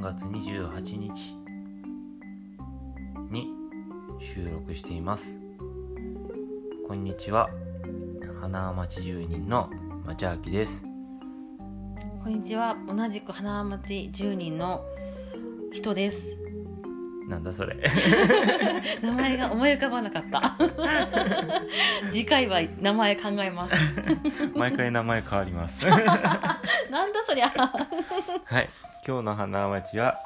3月28日に収録しています。こんにちは。花町住人の町明です。こんにちは。同じく花町住人の人です。なんだそれ。名前が思い浮かばなかった。次回は名前考えます。毎回名前変わります。なんだそりゃ。はい今日の花町は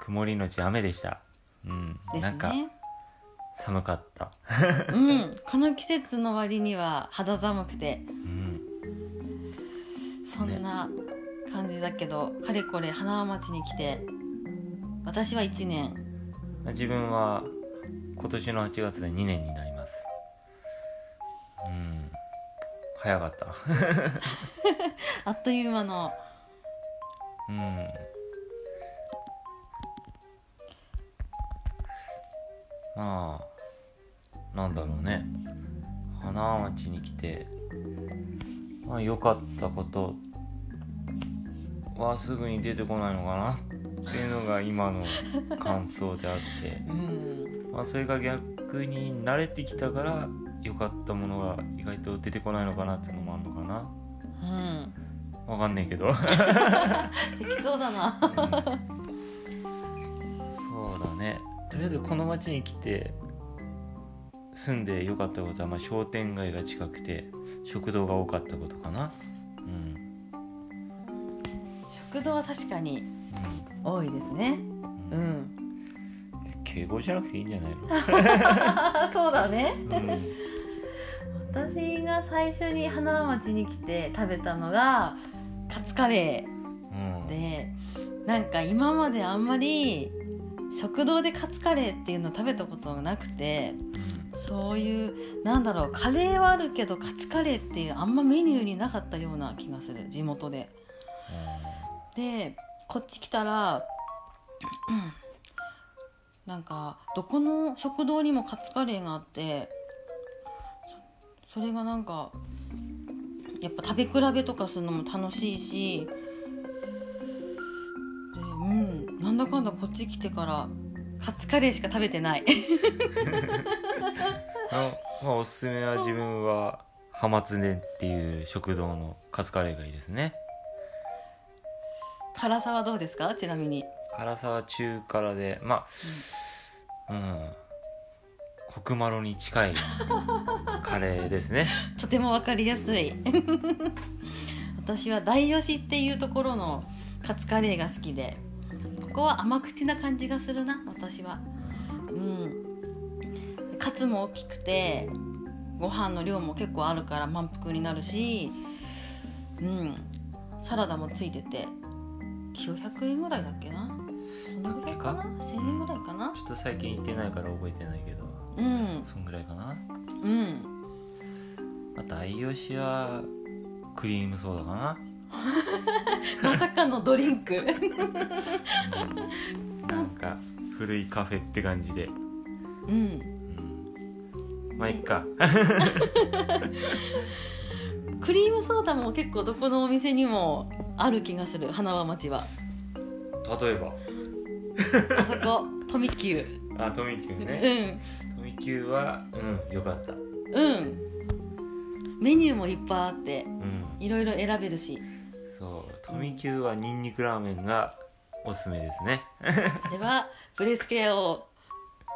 曇りのち雨でした。うん、ですなんかね寒かった。うんこの季節の割には肌寒くて。うん。そんな感じだけど、かれこれ花町に来て私は1年。自分は今年の8月で2年になります。うん。早かった。あっという間のうん。まあなんだろうね。花町に来てまあ良かったことはすぐに出てこないのかなっていうのが今の感想であって。うん。まあそれが逆に慣れてきたから良かったものが意外と出てこないのかなっていうのもあるのかな。うんわかんねえけど。適当だな。そうだね。とりあえずこの町に来て住んで良かったことは、まあ、商店街が近くて食堂が多かったことかな。うん。食堂は確かに多いですね。う、うん。ん敬語じゃなくていいんじゃないの、そうだね。うん。私が最初に花町に来て食べたのがカツカレうん。ーでなんか今まであんまり食堂でカツカレーっていうの食べたことがなくてそういうなんだろうカレーはあるけどカツカレーっていうあんまメニューになかったような気がする。地元で。でこっち来たらうん。なんかどこの食堂にもカツカレーがあってそそれがなんかやっぱ食べ比べとかするのも楽しいし。でうんなんだかんだこっち来てからカツカレーしか食べてない。あのまあ、おすすめは自分は浜津ねっていう食堂のカツカレーがいいですね。辛さはどうですか？ちなみに。辛さは中辛でまあうんコクマロに近いカレーですね。とても分かりやすい。私は大吉っていうところのカツカレーが好きでここは甘口な感じがするな私は。うん。カツも大きくてご飯の量も結構あるから満腹になるしうん。サラダもついてて900円ぐらいだっけな？そのぐらいかな？1000円ぐらいかな？ちょっと最近行ってないから覚えてないけどうん。そんぐらいかな。うん。あと大吉はクリームソーダかな。まさかのドリンク。なんか古いカフェって感じで、うん。うん、まあいっか。クリームソーダも結構どこのお店にもある気がする花輪町は。例えば。あそこ。富久。あトミキューうねんトミキューはうんよかった。うん。メニューもいっぱいあってうん。いろいろ選べるし。そう。トミキューはニンニクラーメンがおすすめですね、あれはブレスケアを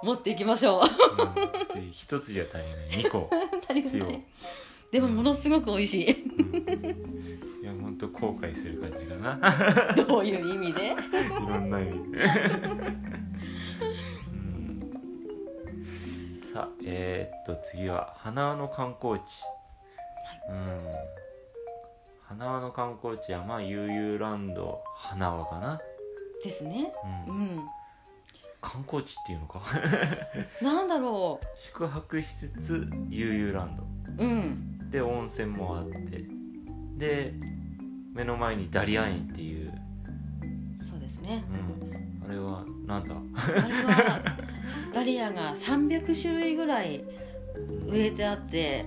持っていきましょう。うん、一つじゃ足りない。2個、足り必要。ないでもものすごく美味しい。うん、いやほんと後悔する感じかな。どういう意味で？いろんな意味。で、さあえー、っと次は花輪の観光地、うん。花輪の観光地はまあ悠々ランド花輪かな、ですね。う、うん。ん観光地っていうのか。なんだろ宿泊施設悠々ランド。ううん。で温泉もあって。で目の前にダリア園っていう、そうですね。うん、あれはなんだ？あれはダリアが300種類ぐらい植えてあって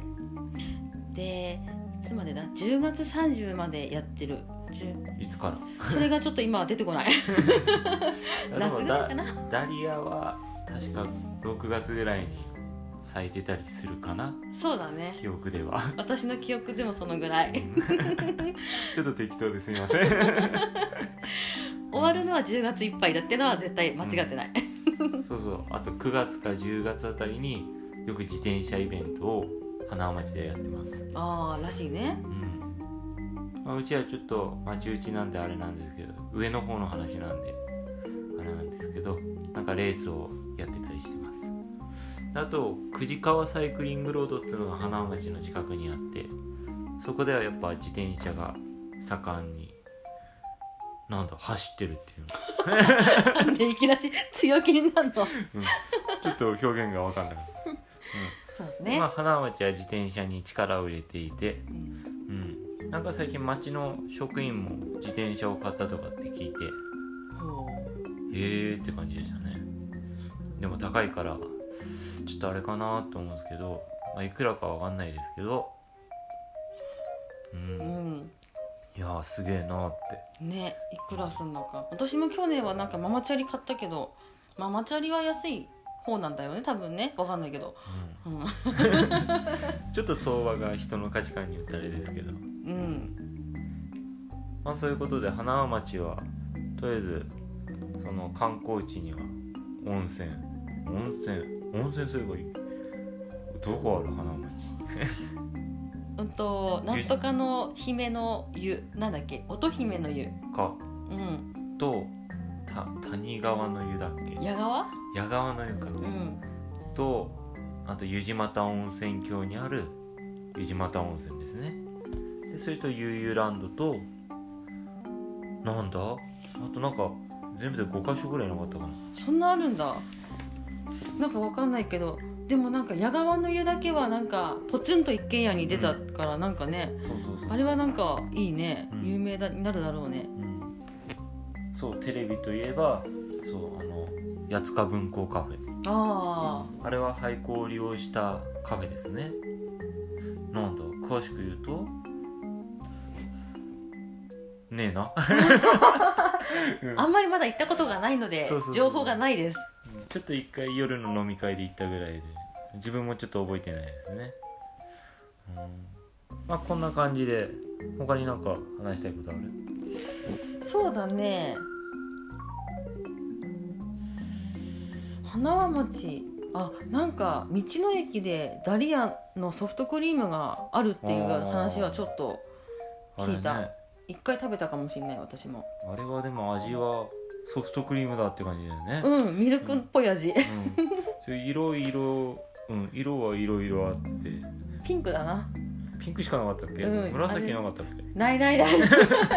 でいつまでだ？10月30までやってる。中いつから？それがちょっと今は出てこない。夏ぐらいかな。ダリアは確か6月ぐらいに咲いてたりするかな？そうだね。記憶では。私の記憶でもそのぐらい。ちょっと適当ですみません。終わるのは10月いっぱいだってのは絶対間違ってない、そうそう。あと9月か10月あたりによく自転車イベントを花輪町でやってます。ああらしいね。うん、まあ、うちはちょっと町うちなんであれなんですけど上の方の話なんであれなんですけどなんかレースをやってたりしてます。あと久慈川サイクリングロードっていうのが花輪町の近くにあってそこではやっぱ自転車が盛んになんだ走ってるっていうの。なんでいきなり強気になるの？ちょっと表現が分かんない、そうですね、うん。まあ、花輪町は自転車に力を入れていてうん。うん、なんか最近町の職員も自転車を買ったとかって聞いてほへえーって感じでしたね。でも高いからちょっとあれかなと思うんですけど、まあ、いくらかわかんないですけどうううんんいやーすげえなーって。ねいくらすんのか。私も去年はなんかママチャリ買ったけどママチャリは安い方なんだよね。多分ね。わかんないけど。うん。うん、ちょっと相場が人の価値観によってあれですけど。うん。まあそういうことで花輪町はとりあえずその観光地には温泉。温泉温泉すればいい。どこある花輪町？うんとなんとかの姫の湯なんだっけ？乙姫の湯。か。うん。とた谷川の湯だっけ？矢川？矢川の湯か、うん。とあと湯島田温泉郷にある湯島田温泉ですね。でそれとゆうゆランドとなんだ？あとなんか全部で5箇所ぐらいなかったかな。そんなあるんだなんかわかんないけどでもなんか矢川の湯だけはなんかポツンと一軒家に出たからなんかね、あれはなんかいいね、うん。有名だになるだろうね。うん。そうテレビといえばそうあの八塚文庫カフェ。ああれは廃校を利用したカフェですね。なんだ詳しく言うとねえな、うんああんまりまだ行ったことがないので情報がないですちょっと一回夜の飲み会で行ったぐらいで自分もちょっと覚えてないですね。うん。まあこんな感じで他になんか話したいことある？そうだね。花輪町。あなんか道の駅でダリアのソフトクリームがあるっていう話はちょっと聞いた。ね。一回食べたかもしれない私も。あれはでも味はソフトクリームだって感じだよね。うんミルクっぽい味、うん、それ色色うん色はいろいろあって。ピンクだな。ピンクしかなかったっけ、うん。紫なかったっないないない。な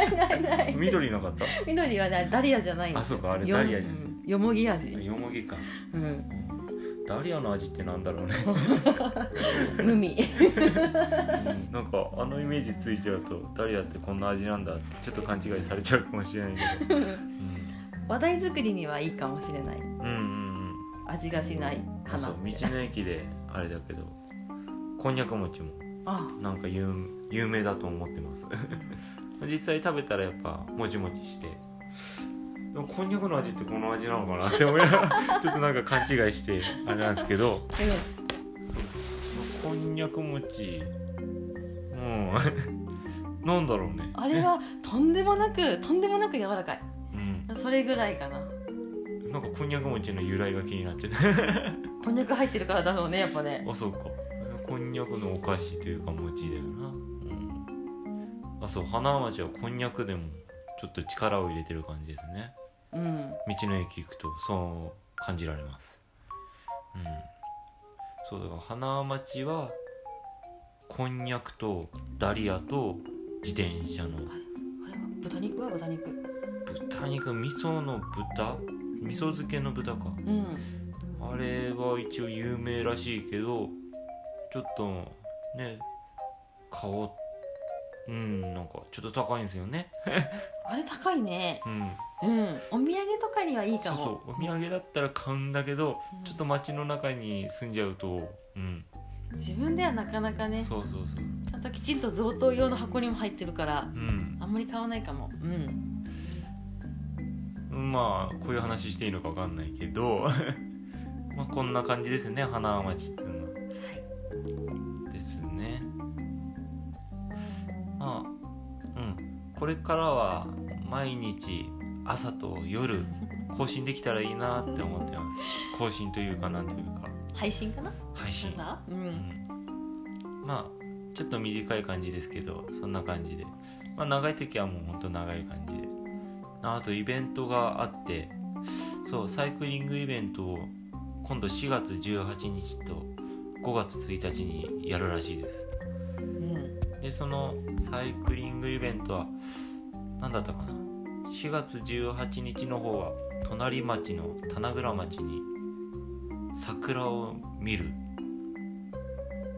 いないなけい。緑なかった？緑はねダリアじゃないの。あそうか。あれよダリアじゃうん。よもぎ味、んよもぎか。うん、ダリアの味ってなんだろうね。無味。なんかあのイメージついちゃうとダリアってこんな味なんだってちょっと勘違いされちゃうかもしれないけど、うん、話題作りにはいいかもしれない。うんうんうん。味がしないあ花そう道の駅であれだけど。こんにゃく餅も。あ。なんか有有名だと思ってます。実際食べたらやっぱもちもちして。でもこんにゃくの味ってこの味なのかなって思いながら ちょっとなんか勘違いしてあれなんですけど。うそう。こんにゃく餅。うん なんだろうね。んあれはとんでもなくとんでもなく柔らかい。うんそれぐらいかな。なんかこんにゃく餅の由来が気になっちゃって。こんにゃく入ってるからだろうねやっぱね。あそうか。こんにゃくのお菓子というか餅だよな。うん。あそう花町はこんにゃくでもちょっと力を入れてる感じですね。うん。道の駅行くとそう感じられます。うん。そうだから花町はこんにゃくとダリアと自転車の。あれは豚肉は豚肉豚肉味噌の豚？味噌漬けの豚か。うん。あれは一応有名らしいけどちょっとね顔うんなんかちょっと高いんですよね。あれ高いね。うん。うん。お土産とかにはいいかも。そうそう。お土産だったら買うんだけど、うん。ちょっと街の中に住んじゃうとうん。自分ではなかなかね。そうそうそう。ちゃんときちんと贈答用の箱にも入ってるからうん。あんまり買わないかも。うんまあこういう話していいのかわかんないけど まあこんな感じですね花町っていうのは。ですね。まあうん。これからは毎日朝と夜更新できたらいいなって思ってます。更新というかなんというか。配信かな？配信。なんだ？ううんん。まあちょっと短い感じですけどそんな感じで。まあ長い時はもうほんと長い感じであとイベントがあってそうサイクリングイベントを今度4月18日と5月1日にやるらしいです。うん。でそのサイクリングイベントは何だったかな？4月18日の方は隣町の棚倉町に桜を見る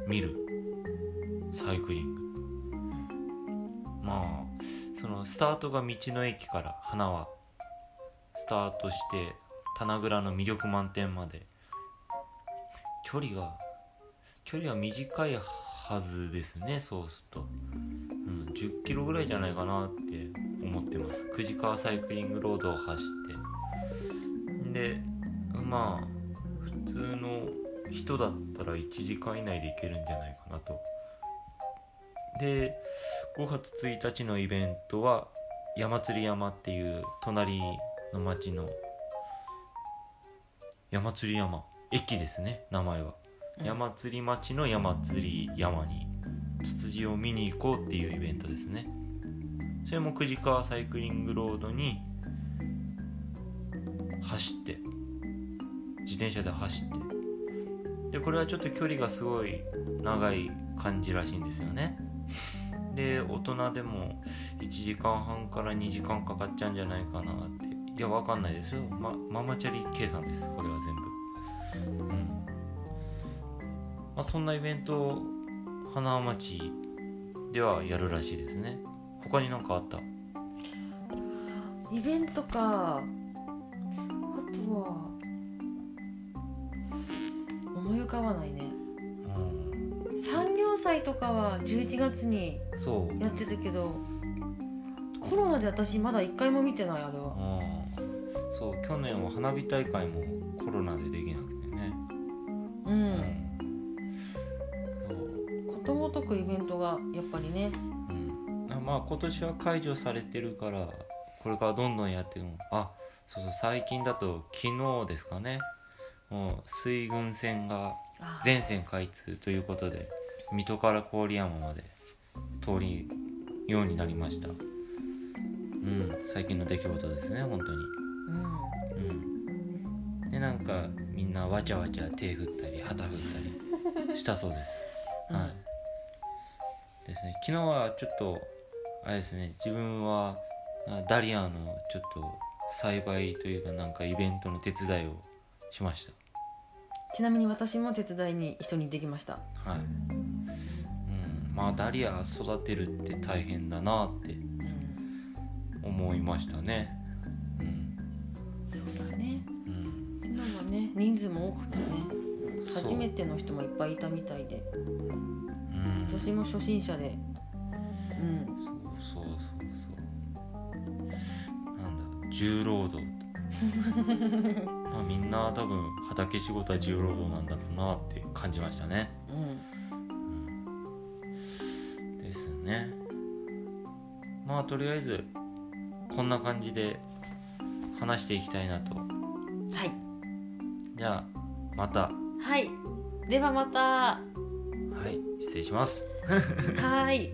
見るサイクリング。まあそのスタートが道の駅から花はスタートして棚倉の魅力満点まで。距離が距離は短いはずですねそうすると、うん、10キロぐらいじゃないかなって思ってます。久慈川サイクリングロードを走って。でまあ普通の人だったら1時間以内で行けるんじゃないかなとで5月1日のイベントは山釣山っていう隣の町の山釣山駅ですね名前は。うん。山釣り町の山釣り山にツツジを見に行こうっていうイベントですね。それも久慈川サイクリングロードに走って自転車で走って。でこれはちょっと距離がすごい長い感じらしいんですよねで大人でも1時間半から2時間かかっちゃうんじゃないかなって。いやわかんないですよ、ま、ママチャリ計算です。これは全部。うん。まあ、そんなイベントを花町ではやるらしいですね。他に何かあった？イベントか。あとは思い浮かばないね。祭とかは11月にそう。やってたけどコロナで私まだ1回も見てないあれは。うんそう去年は花火大会もコロナでできなくてね。ううん。そうことごとくイベントがやっぱりね。うん。あまあ今年は解除されてるからこれからどんどんやっていくのあそうそう最近だと昨日ですかね。もう水郡線があ全線開通ということで水戸から郡山まで通りようになりました。うん最近の出来事ですね本当に。うん。うんでなんかみんなわちゃわちゃ手振ったり旗振ったりしたそうです。はい。ですね。昨日はちょっとあれですね自分はあダリアのちょっと栽培というかなんかイベントの手伝いをしました。ちなみに私も手伝いに一緒に行ってきました。はい、うん、まあダリア育てるって大変だなってうん思いましたね。うん。そうだね。うん今はね人数も多くてね。初めての人もいっぱいいたみたいで。うん。私も初心者で。うん。そうそうそうそう。なんだ重労働。まあみんな多分畑仕事は重労働なんだろうなって感じましたね、うんね。まあとりあえずこんな感じで話していきたいなと。はい。じゃあまた。はい。ではまた。はい失礼します。はい